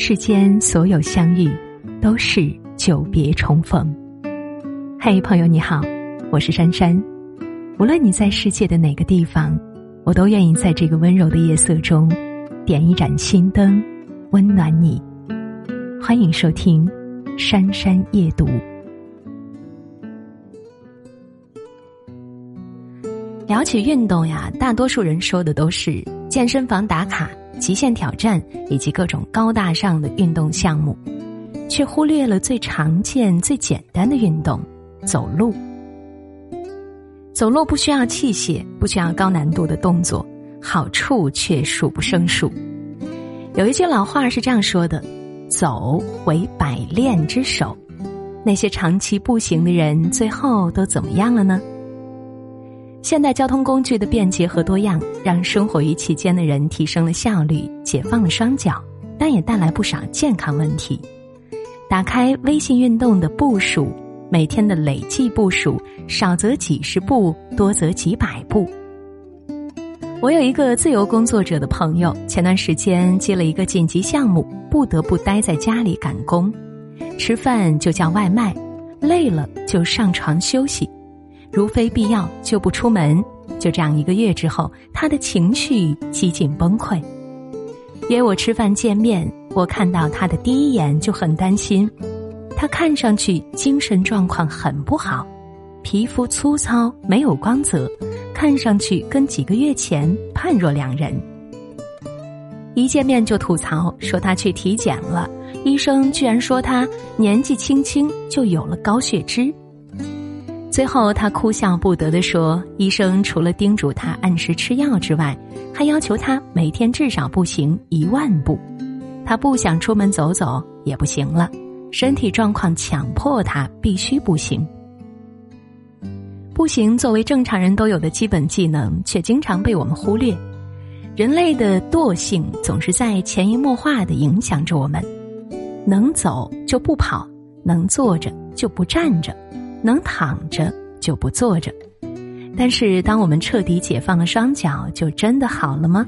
世间所有相遇，都是久别重逢。嘿，朋友你好，我是珊珊。无论你在世界的哪个地方，我都愿意在这个温柔的夜色中，点一盏心灯，温暖你。欢迎收听《珊珊夜读》。聊起运动呀，大多数人说的都是健身房打卡。极限挑战以及各种高大上的运动项目，却忽略了最常见、最简单的运动——走路。走路不需要器械，不需要高难度的动作，好处却数不胜数。有一句老话是这样说的：“走为百炼之首。”那些长期步行的人，最后都怎么样了呢？现代交通工具的便捷和多样，让生活于其间的人提升了效率，解放了双脚，但也带来不少健康问题。打开微信运动的步数，每天的累计步数少则几十步，多则几百步。我有一个自由工作者的朋友，前段时间接了一个紧急项目，不得不待在家里赶工，吃饭就叫外卖，累了就上床休息。如非必要就不出门，就这样一个月之后，他的情绪几近崩溃。约我吃饭见面，我看到他的第一眼就很担心。他看上去精神状况很不好，皮肤粗糙没有光泽，看上去跟几个月前判若两人。一见面就吐槽说他去体检了，医生居然说他年纪轻轻就有了高血脂。最后，他哭笑不得地说：“医生除了叮嘱他按时吃药之外，还要求他每天至少步行一万步。他不想出门走走也不行了，身体状况强迫他必须步行。步行作为正常人都有的基本技能，却经常被我们忽略。人类的惰性总是在潜移默化的影响着我们：能走就不跑，能坐着就不站着。”能躺着就不坐着，但是当我们彻底解放了双脚，就真的好了吗？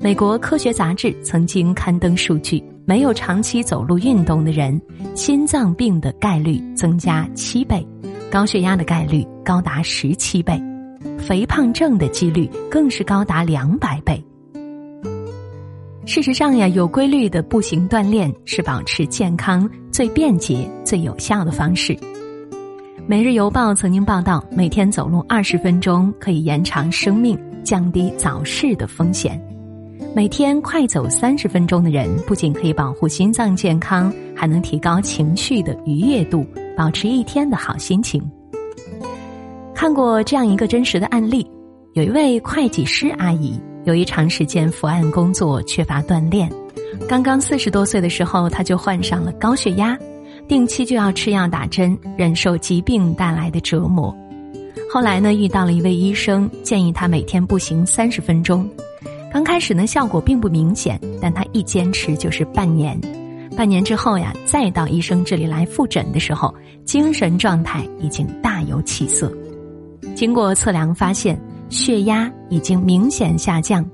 美国科学杂志曾经刊登数据，没有长期走路运动的人，心脏病的概率增加七倍，高血压的概率高达十七倍，肥胖症的几率更是高达两百倍。事实上呀，有规律的步行锻炼是保持健康最便捷、最有效的方式。《每日邮报》曾经报道，每天走路二十分钟可以延长生命，降低早逝的风险。每天快走三十分钟的人，不仅可以保护心脏健康，还能提高情绪的愉悦度，保持一天的好心情。看过这样一个真实的案例：有一位会计师阿姨，由于长时间伏案工作，缺乏锻炼，刚刚四十多岁的时候，她就患上了高血压。定期就要吃药打针，忍受疾病带来的折磨。后来呢，遇到了一位医生，建议他每天步行三十分钟。刚开始呢，效果并不明显，但他一坚持就是半年。半年之后呀，再到医生这里来复诊的时候，精神状态已经大有起色。经过测量发现，血压已经明显下降。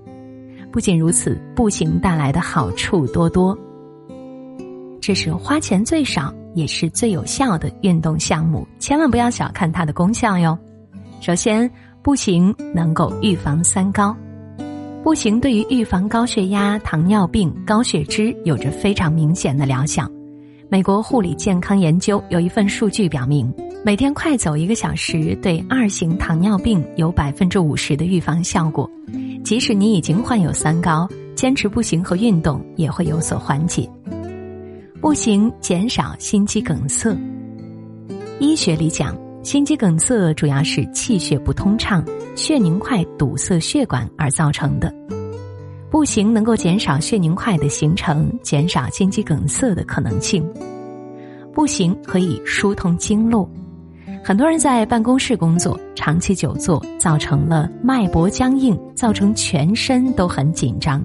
不仅如此，步行带来的好处多多。这是花钱最少。也是最有效的运动项目，千万不要小看它的功效哟。首先，步行能够预防三高，步行对于预防高血压、糖尿病、高血脂有着非常明显的疗效。美国护理健康研究有一份数据表明，每天快走一个小时，对二型糖尿病有百分之五十的预防效果。即使你已经患有三高，坚持步行和运动也会有所缓解。步行减少心肌梗塞。医学里讲，心肌梗塞主要是气血不通畅、血凝块堵塞血管而造成的。步行能够减少血凝块的形成，减少心肌梗塞的可能性。步行可以疏通经络。很多人在办公室工作，长期久坐，造成了脉搏僵硬，造成全身都很紧张。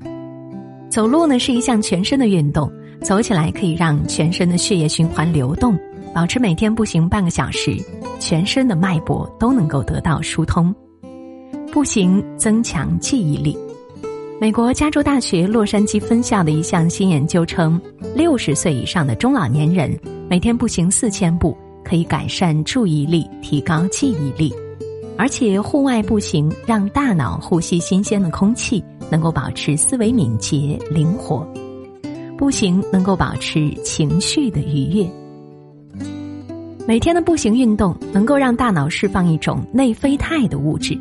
走路呢是一项全身的运动。走起来可以让全身的血液循环流动，保持每天步行半个小时，全身的脉搏都能够得到疏通。步行增强记忆力，美国加州大学洛杉矶分校的一项新研究称，六十岁以上的中老年人每天步行四千步，可以改善注意力、提高记忆力。而且，户外步行让大脑呼吸新鲜的空气，能够保持思维敏捷、灵活。步行能够保持情绪的愉悦。每天的步行运动能够让大脑释放一种内啡肽的物质，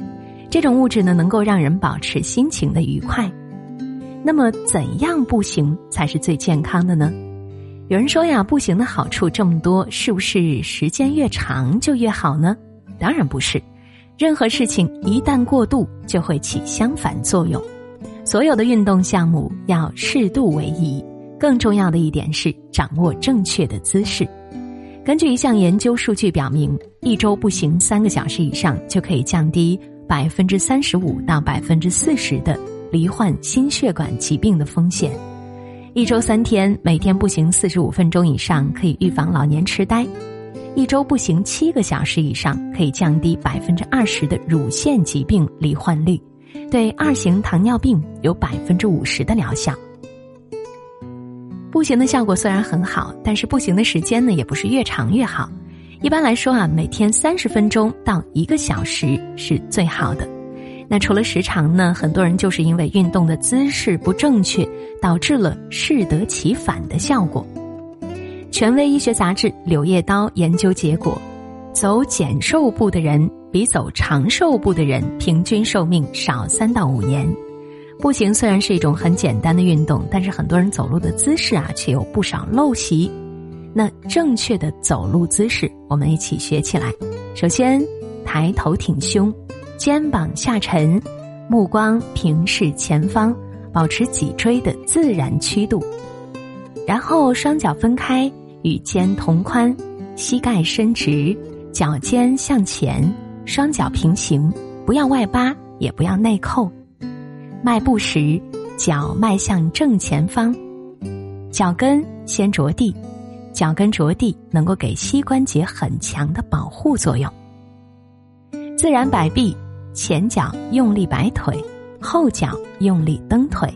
这种物质呢能够让人保持心情的愉快。那么，怎样步行才是最健康的呢？有人说呀，步行的好处这么多，是不是时间越长就越好呢？当然不是。任何事情一旦过度，就会起相反作用。所有的运动项目要适度为宜，更重要的一点是掌握正确的姿势。根据一项研究数据表明，一周步行三个小时以上，就可以降低百分之三十五到百分之四十的罹患心血管疾病的风险。一周三天，每天步行四十五分钟以上，可以预防老年痴呆。一周步行七个小时以上，可以降低百分之二十的乳腺疾病罹患率，对二型糖尿病有百分之五十的疗效。步行的效果虽然很好，但是步行的时间呢，也不是越长越好。一般来说啊，每天三十分钟到一个小时是最好的。那除了时长呢，很多人就是因为运动的姿势不正确，导致了适得其反的效果。权威医学杂志《柳叶刀》研究结果，走减寿步的人比走长寿步的人平均寿命少三到五年。步行虽然是一种很简单的运动，但是很多人走路的姿势啊，却有不少陋习。那正确的走路姿势，我们一起学起来。首先，抬头挺胸，肩膀下沉，目光平视前方，保持脊椎的自然曲度。然后双脚分开，与肩同宽，膝盖伸直，脚尖向前，双脚平行，不要外八，也不要内扣。迈步时，脚迈向正前方，脚跟先着地，脚跟着地能够给膝关节很强的保护作用。自然摆臂，前脚用力摆腿，后脚用力蹬腿。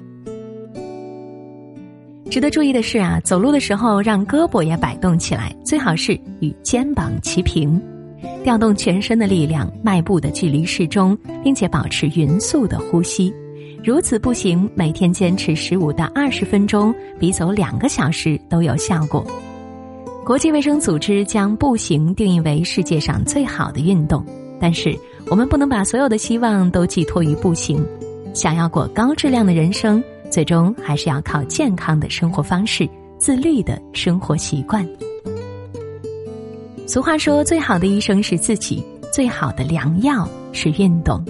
值得注意的是啊，走路的时候让胳膊也摆动起来，最好是与肩膀齐平，调动全身的力量，迈步的距离适中，并且保持匀速的呼吸。如此步行，每天坚持十五到二十分钟，比走两个小时都有效果。国际卫生组织将步行定义为世界上最好的运动，但是我们不能把所有的希望都寄托于步行。想要过高质量的人生。最终还是要靠健康的生活方式、自律的生活习惯。俗话说：“最好的医生是自己，最好的良药是运动。”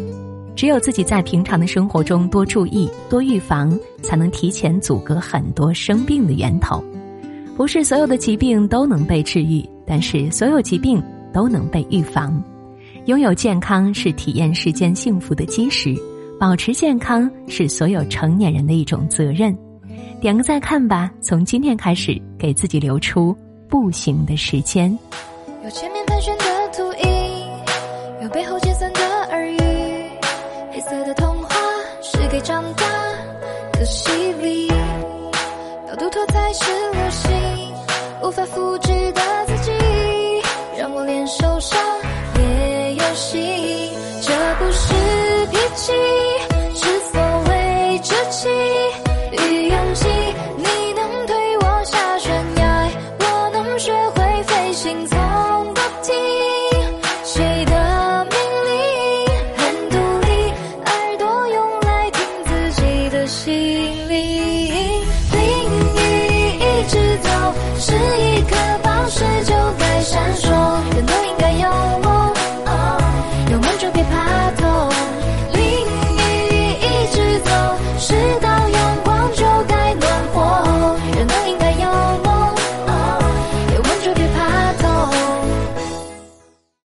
只有自己在平常的生活中多注意、多预防，才能提前阻隔很多生病的源头。不是所有的疾病都能被治愈，但是所有疾病都能被预防。拥有健康是体验世间幸福的基石。保持健康是所有成年人的一种责任，点个再看吧。从今天开始，给自己留出步行的时间。有前面盘旋的秃鹰，有背后的洗礼，要独特才是流行，无法复制的自己，让我连受伤也有心。这不是脾气。